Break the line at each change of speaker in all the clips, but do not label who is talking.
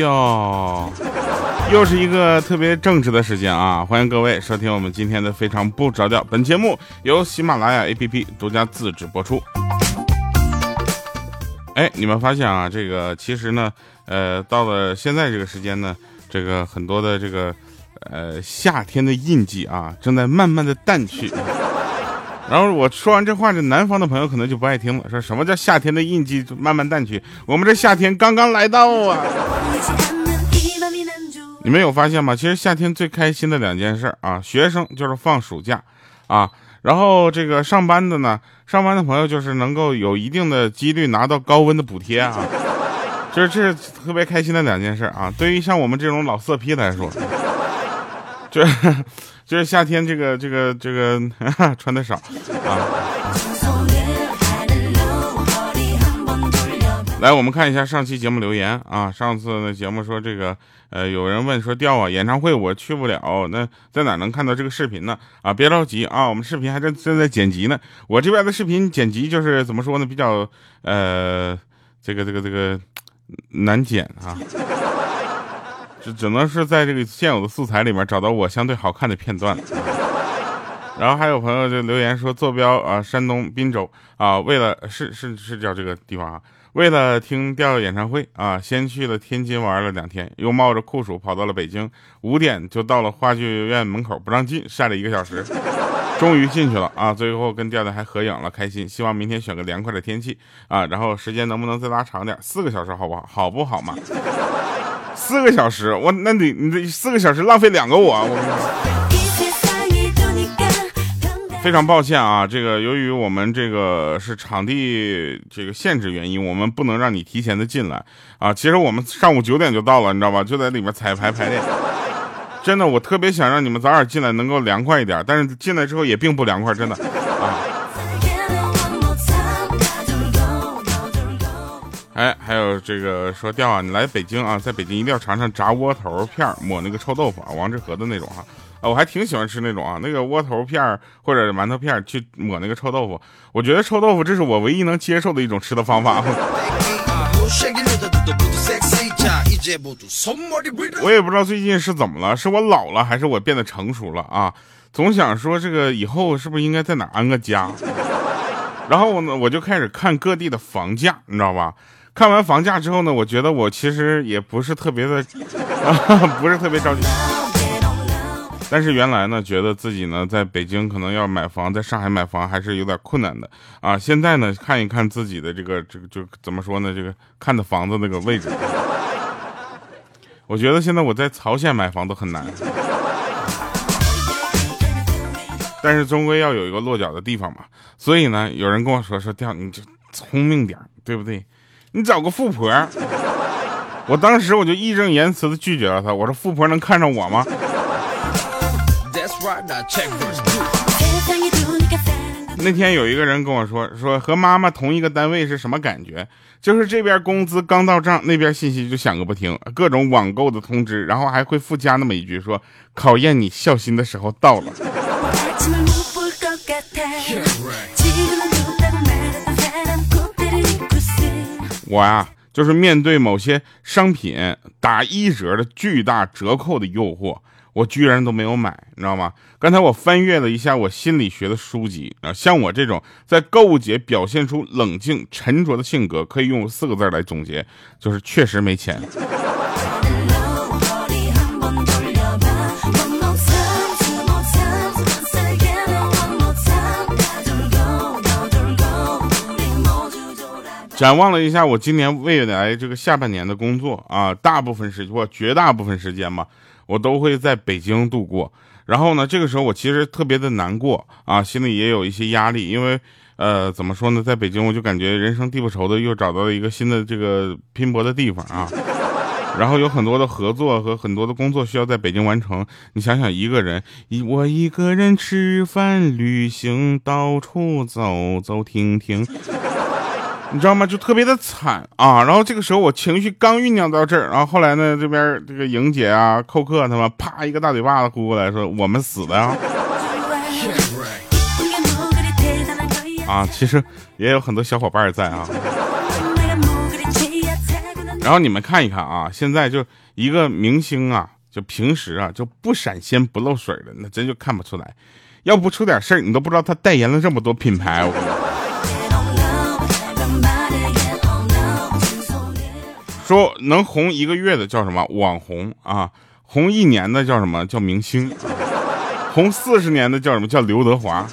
哟，又是一个特别正直的时间啊！欢迎各位收听我们今天的非常不着调。本节目由喜马拉雅 APP 独家自制播出。哎，你们发现啊，这个其实呢，呃，到了现在这个时间呢，这个很多的这个呃夏天的印记啊，正在慢慢的淡去。然后我说完这话，这南方的朋友可能就不爱听了，说什么叫夏天的印记慢慢淡去？我们这夏天刚刚来到啊！你们有发现吗？其实夏天最开心的两件事啊，学生就是放暑假啊，然后这个上班的呢，上班的朋友就是能够有一定的几率拿到高温的补贴啊，就是这是特别开心的两件事啊。对于像我们这种老色批来说，就是。就是夏天，这个这个这个 穿的少啊。来，我们看一下上期节目留言啊。上次那节目说这个，呃，有人问说调啊，演唱会我去不了，那在哪能看到这个视频呢？啊，别着急啊，我们视频还在正在剪辑呢。我这边的视频剪辑就是怎么说呢，比较呃，这个这个这个难剪啊。只只能是在这个现有的素材里面找到我相对好看的片段。然后还有朋友就留言说，坐标啊，山东滨州啊，为了是是是叫这个地方啊，为了听调调演唱会啊，先去了天津玩了两天，又冒着酷暑跑到了北京，五点就到了话剧院门口不让进，晒了一个小时，终于进去了啊，最后跟调调还合影了，开心。希望明天选个凉快的天气啊，然后时间能不能再拉长点，四个小时好不好？好不好嘛？四个小时，我那你你这四个小时浪费两个我，我非常抱歉啊，这个由于我们这个是场地这个限制原因，我们不能让你提前的进来啊。其实我们上午九点就到了，你知道吧？就在里面彩排排练。真的，我特别想让你们早点进来，能够凉快一点，但是进来之后也并不凉快，真的啊。哎，还有这个说调啊，你来北京啊，在北京一定要尝尝炸窝头片抹那个臭豆腐啊，王致和的那种哈，啊我还挺喜欢吃那种啊，那个窝头片或者馒头片去抹那个臭豆腐，我觉得臭豆腐这是我唯一能接受的一种吃的方法。我也不知道最近是怎么了，是我老了还是我变得成熟了啊？总想说这个以后是不是应该在哪安个家？然后呢，我就开始看各地的房价，你知道吧？看完房价之后呢，我觉得我其实也不是特别的，不是特别着急。但是原来呢，觉得自己呢在北京可能要买房，在上海买房还是有点困难的啊。现在呢，看一看自己的这个这个就怎么说呢？这个看的房子那个位置，我觉得现在我在曹县买房都很难。但是终归要有一个落脚的地方嘛。所以呢，有人跟我说说掉你就聪明点，对不对？你找个富婆，我当时我就义正言辞的拒绝了他。我说富婆能看上我吗？那天有一个人跟我说说和妈妈同一个单位是什么感觉？就是这边工资刚到账，那边信息就响个不停，各种网购的通知，然后还会附加那么一句说考验你孝心的时候到了。我呀，就是面对某些商品打一折的巨大折扣的诱惑，我居然都没有买，你知道吗？刚才我翻阅了一下我心理学的书籍啊，像我这种在购物节表现出冷静沉着的性格，可以用四个字来总结，就是确实没钱。展望了一下我今年未来这个下半年的工作啊，大部分时或绝大部分时间吧，我都会在北京度过。然后呢，这个时候我其实特别的难过啊，心里也有一些压力，因为呃，怎么说呢，在北京我就感觉人生地不熟的又找到了一个新的这个拼搏的地方啊。然后有很多的合作和很多的工作需要在北京完成。你想想，一个人，一我一个人吃饭、旅行、到处走走停停。你知道吗？就特别的惨啊！然后这个时候我情绪刚酝酿到这儿，然后后来呢，这边这个莹姐啊、寇克他们啪一个大嘴巴子呼过来，说我们死的呀！啊，其实也有很多小伙伴在啊。然后你们看一看啊，现在就一个明星啊，就平时啊就不闪鲜不漏水的，那真就看不出来。要不出点事儿，你都不知道他代言了这么多品牌。我说，能红一个月的叫什么网红啊？红一年的叫什么叫明星？红四十年的叫什么叫刘德华？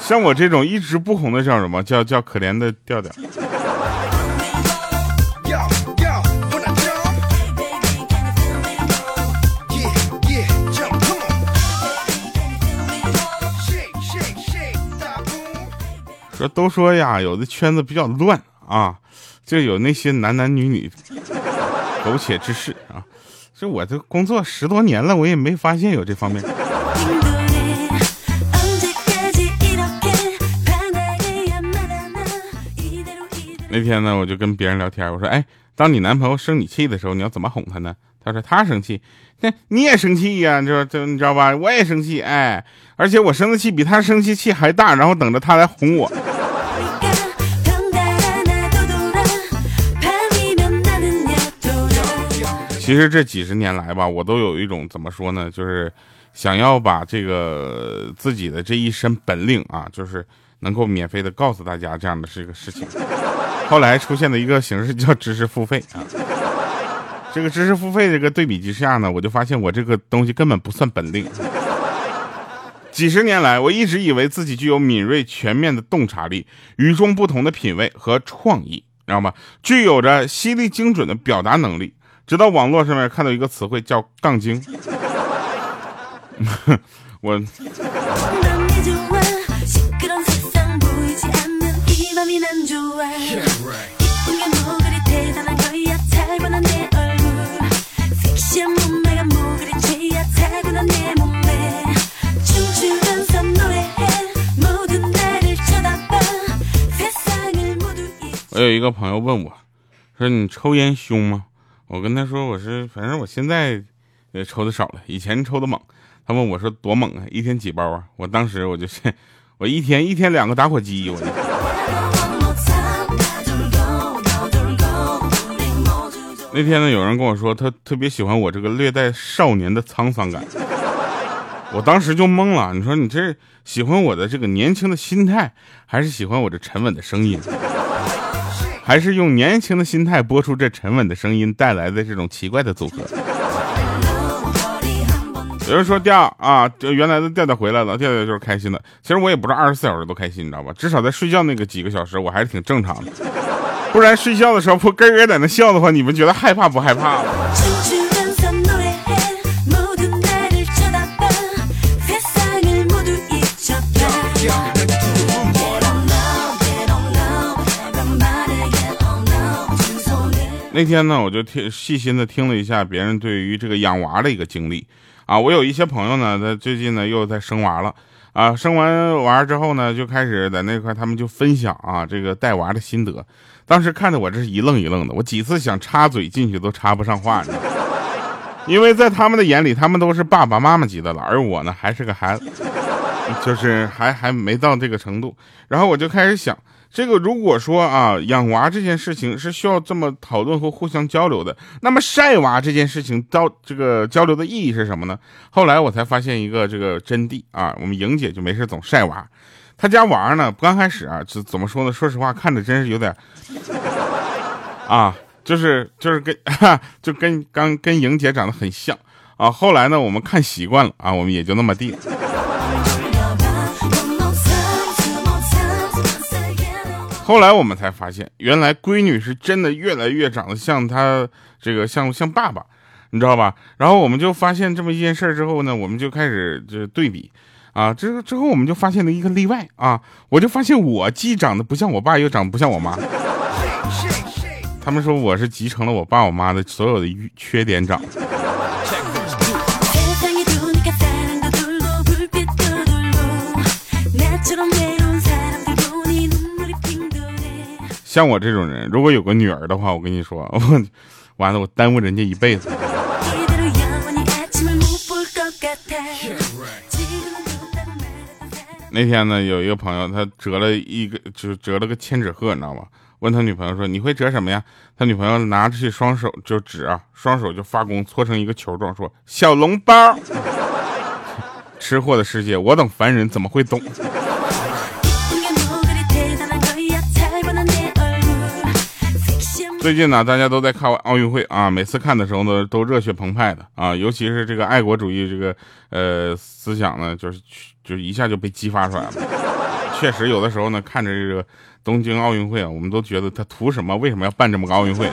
像我这种一直不红的叫什么叫叫可怜的调调？说都说呀，有的圈子比较乱啊，就有那些男男女女苟且之事啊。这我这工作十多年了，我也没发现有这方面。那天呢，我就跟别人聊天，我说：“哎，当你男朋友生你气的时候，你要怎么哄他呢？”他说：“他生气，那你也生气呀？就就你知道吧？我也生气，哎，而且我生的气比他生气气还大，然后等着他来哄我。”其实这几十年来吧，我都有一种怎么说呢，就是想要把这个自己的这一身本领啊，就是能够免费的告诉大家，这样的是一个事情。后来出现的一个形式叫知识付费啊，这个知识付费这个对比之下呢，我就发现我这个东西根本不算本领。几十年来，我一直以为自己具有敏锐全面的洞察力、与众不同的品味和创意，知道吗？具有着犀利精准的表达能力。直到网络上面看到一个词汇叫“杠精”，我。我有一个朋友问我，说你抽烟凶吗？我跟他说，我是反正我现在，呃，抽的少了，以前抽的猛。他问我说多猛啊，一天几包啊？我当时我就是，我一天一天两个打火机。我就那天呢，有人跟我说他特别喜欢我这个略带少年的沧桑感，我当时就懵了。你说你这喜欢我的这个年轻的心态，还是喜欢我这沉稳的声音？还是用年轻的心态播出这沉稳的声音带来的这种奇怪的组合。有人说调啊，原来的调调回来了，调调就是开心的。其实我也不是二十四小时都开心，你知道吧？至少在睡觉那个几个小时，我还是挺正常的。不然睡觉的时候不咯咯在那笑的话，你们觉得害怕不害怕？那天呢，我就听细心的听了一下别人对于这个养娃的一个经历啊。我有一些朋友呢，他最近呢又在生娃了啊。生完娃之后呢，就开始在那块他们就分享啊这个带娃的心得。当时看的我这是一愣一愣的，我几次想插嘴进去都插不上话，因为在他们的眼里，他们都是爸爸妈妈级的了，而我呢还是个孩子，就是还还没到这个程度。然后我就开始想。这个如果说啊，养娃这件事情是需要这么讨论和互相交流的，那么晒娃这件事情交这个交流的意义是什么呢？后来我才发现一个这个真谛啊，我们莹姐就没事总晒娃，她家娃呢刚开始啊，就怎么说呢？说实话，看着真是有点啊，就是就是跟 就跟刚跟莹姐长得很像啊。后来呢，我们看习惯了啊，我们也就那么地。后来我们才发现，原来闺女是真的越来越长得像她这个像像爸爸，你知道吧？然后我们就发现这么一件事之后呢，我们就开始就对比，啊，之之后我们就发现了一个例外啊，我就发现我既长得不像我爸，又长得不像我妈。他们说我是集成了我爸我妈的所有的缺点长。像我这种人，如果有个女儿的话，我跟你说，我完了，我耽误人家一辈子。那天呢，有一个朋友，他折了一个，就折了个千纸鹤，你知道吗？问他女朋友说：“你会折什么呀？”他女朋友拿出去双手就指啊，双手就发功，搓成一个球状，说：“小笼包。”吃货的世界，我等凡人怎么会懂？最近呢，大家都在看奥运会啊，每次看的时候呢，都热血澎湃的啊，尤其是这个爱国主义这个呃思想呢，就是就一下就被激发出来了。确实，有的时候呢，看着这个东京奥运会啊，我们都觉得他图什么？为什么要办这么个奥运会？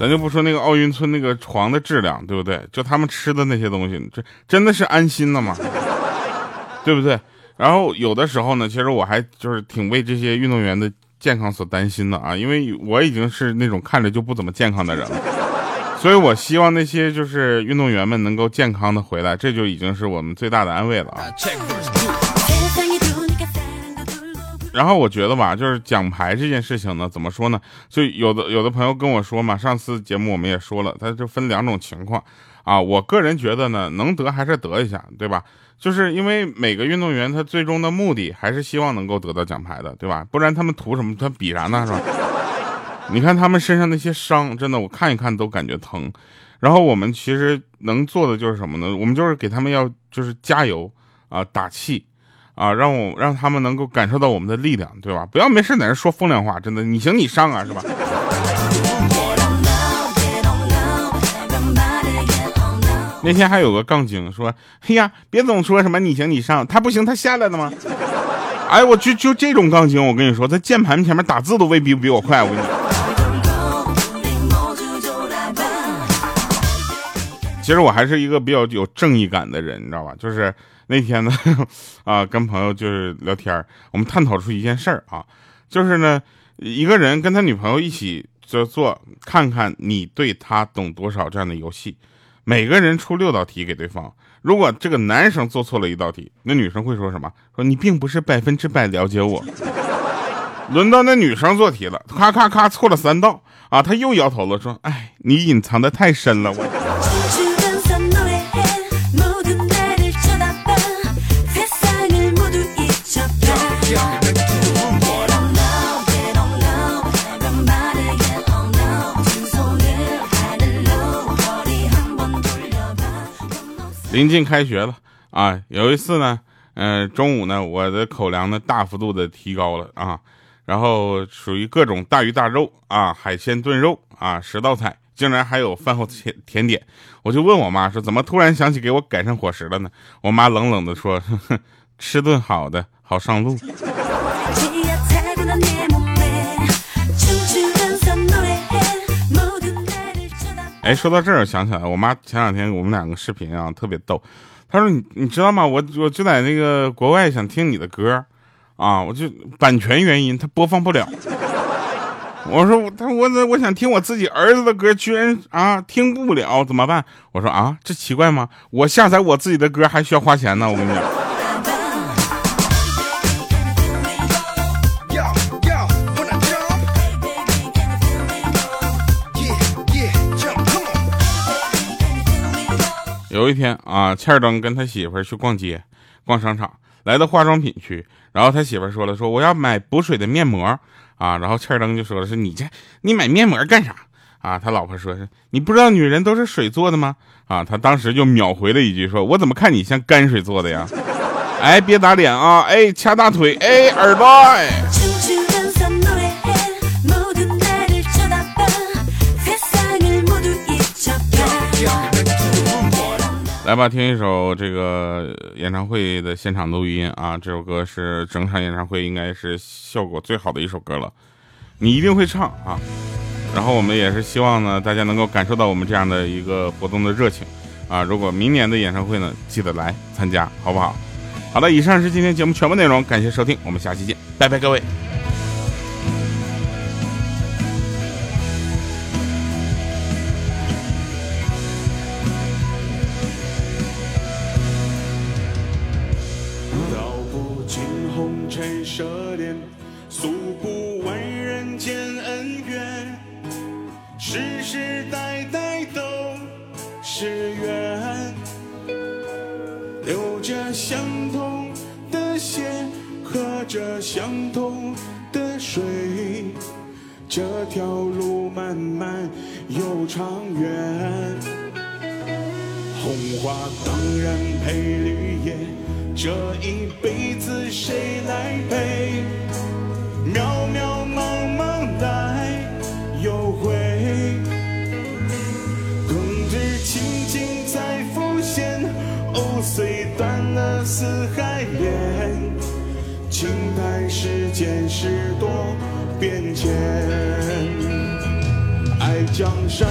咱就不说那个奥运村那个床的质量，对不对？就他们吃的那些东西，这真的是安心了吗？对不对？然后有的时候呢，其实我还就是挺为这些运动员的健康所担心的啊，因为我已经是那种看着就不怎么健康的人了，所以我希望那些就是运动员们能够健康的回来，这就已经是我们最大的安慰了啊。然后我觉得吧，就是奖牌这件事情呢，怎么说呢？就有的有的朋友跟我说嘛，上次节目我们也说了，他就分两种情况啊。我个人觉得呢，能得还是得一下，对吧？就是因为每个运动员他最终的目的还是希望能够得到奖牌的，对吧？不然他们图什么？他比啥呢？是吧？你看他们身上那些伤，真的我看一看都感觉疼。然后我们其实能做的就是什么呢？我们就是给他们要就是加油啊，打气。啊，让我让他们能够感受到我们的力量，对吧？不要没事在那说风凉话，真的，你行你上啊，是吧？那天还有个杠精说：“嘿呀，别总说什么你行你上，他不行他下来了吗？”哎，我就就这种杠精，我跟你说，在键盘前面打字都未必比我快，我跟你。其实我还是一个比较有正义感的人，你知道吧？就是。那天呢，啊，跟朋友就是聊天我们探讨出一件事儿啊，就是呢，一个人跟他女朋友一起就做，看看你对他懂多少这样的游戏，每个人出六道题给对方，如果这个男生做错了一道题，那女生会说什么？说你并不是百分之百了解我。轮到那女生做题了，咔咔咔错了三道啊，他又摇头了，说，哎，你隐藏的太深了，我。临近开学了啊，有一次呢，嗯，中午呢，我的口粮呢大幅度的提高了啊，然后属于各种大鱼大肉啊，海鲜炖肉啊，十道菜，竟然还有饭后甜甜点，我就问我妈说，怎么突然想起给我改善伙食了呢？我妈冷冷的说，吃顿好的，好上路。哎，说到这儿，我想起来，我妈前两天我们两个视频啊，特别逗。她说：“你你知道吗？我我就在那个国外想听你的歌，啊，我就版权原因，它播放不了。”我说：“我他我我我想听我自己儿子的歌，居然啊听不了，怎么办？”我说：“啊，这奇怪吗？我下载我自己的歌还需要花钱呢，我跟你讲。”有一天啊，欠儿登跟他媳妇儿去逛街，逛商场，来到化妆品区，然后他媳妇儿说了，说我要买补水的面膜啊，然后欠儿登就说了，是你这你买面膜干啥啊？他老婆说是你不知道女人都是水做的吗？啊，他当时就秒回了一句，说我怎么看你像泔水做的呀？哎，别打脸啊！哎，掐大腿，哎，耳朵，哎。来吧，听一首这个演唱会的现场录音啊！这首歌是整场演唱会应该是效果最好的一首歌了，你一定会唱啊！然后我们也是希望呢，大家能够感受到我们这样的一个活动的热情啊！如果明年的演唱会呢，记得来参加，好不好？好的，以上是今天节目全部内容，感谢收听，我们下期见，拜拜，各位。诉不完人间恩怨，世世代代都是缘。
流着相同的血，喝着相同的水，这条路漫漫又长远。红花当然配绿叶，这一辈子谁来陪？虽断了丝还连。青苔世间事多变迁，爱江山。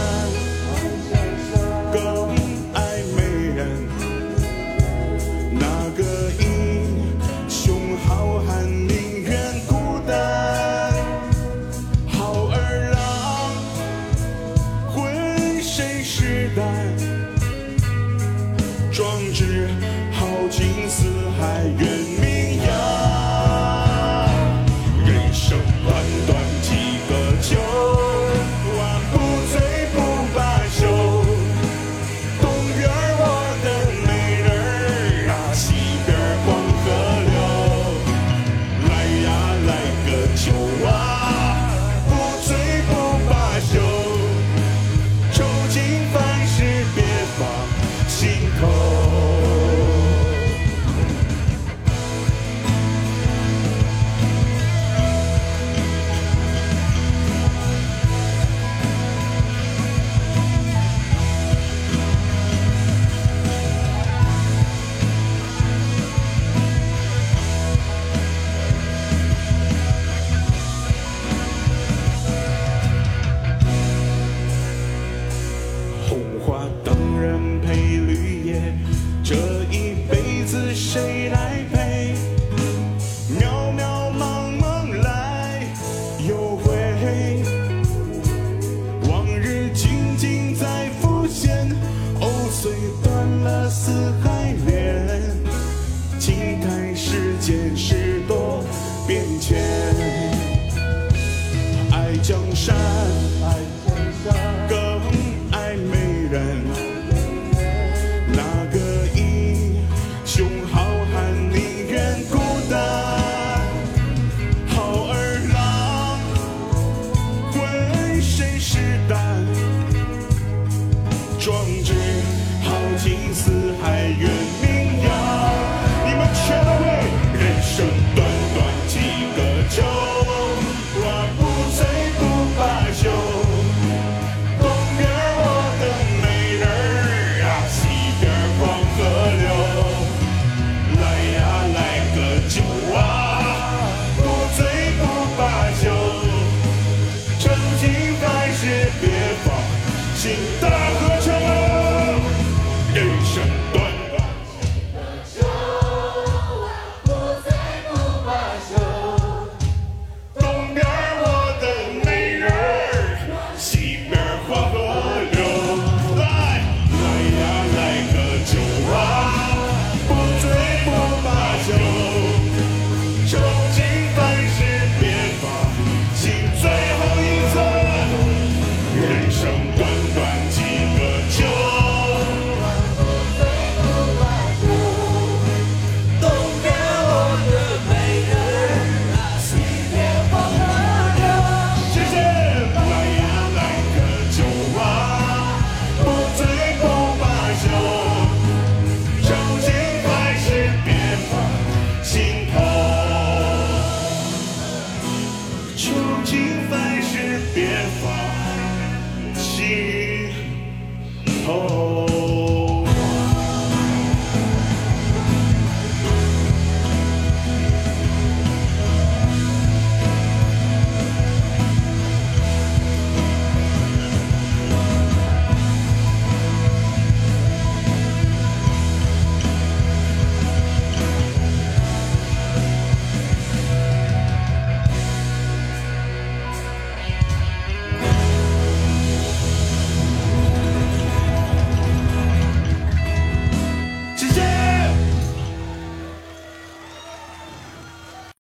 Oh.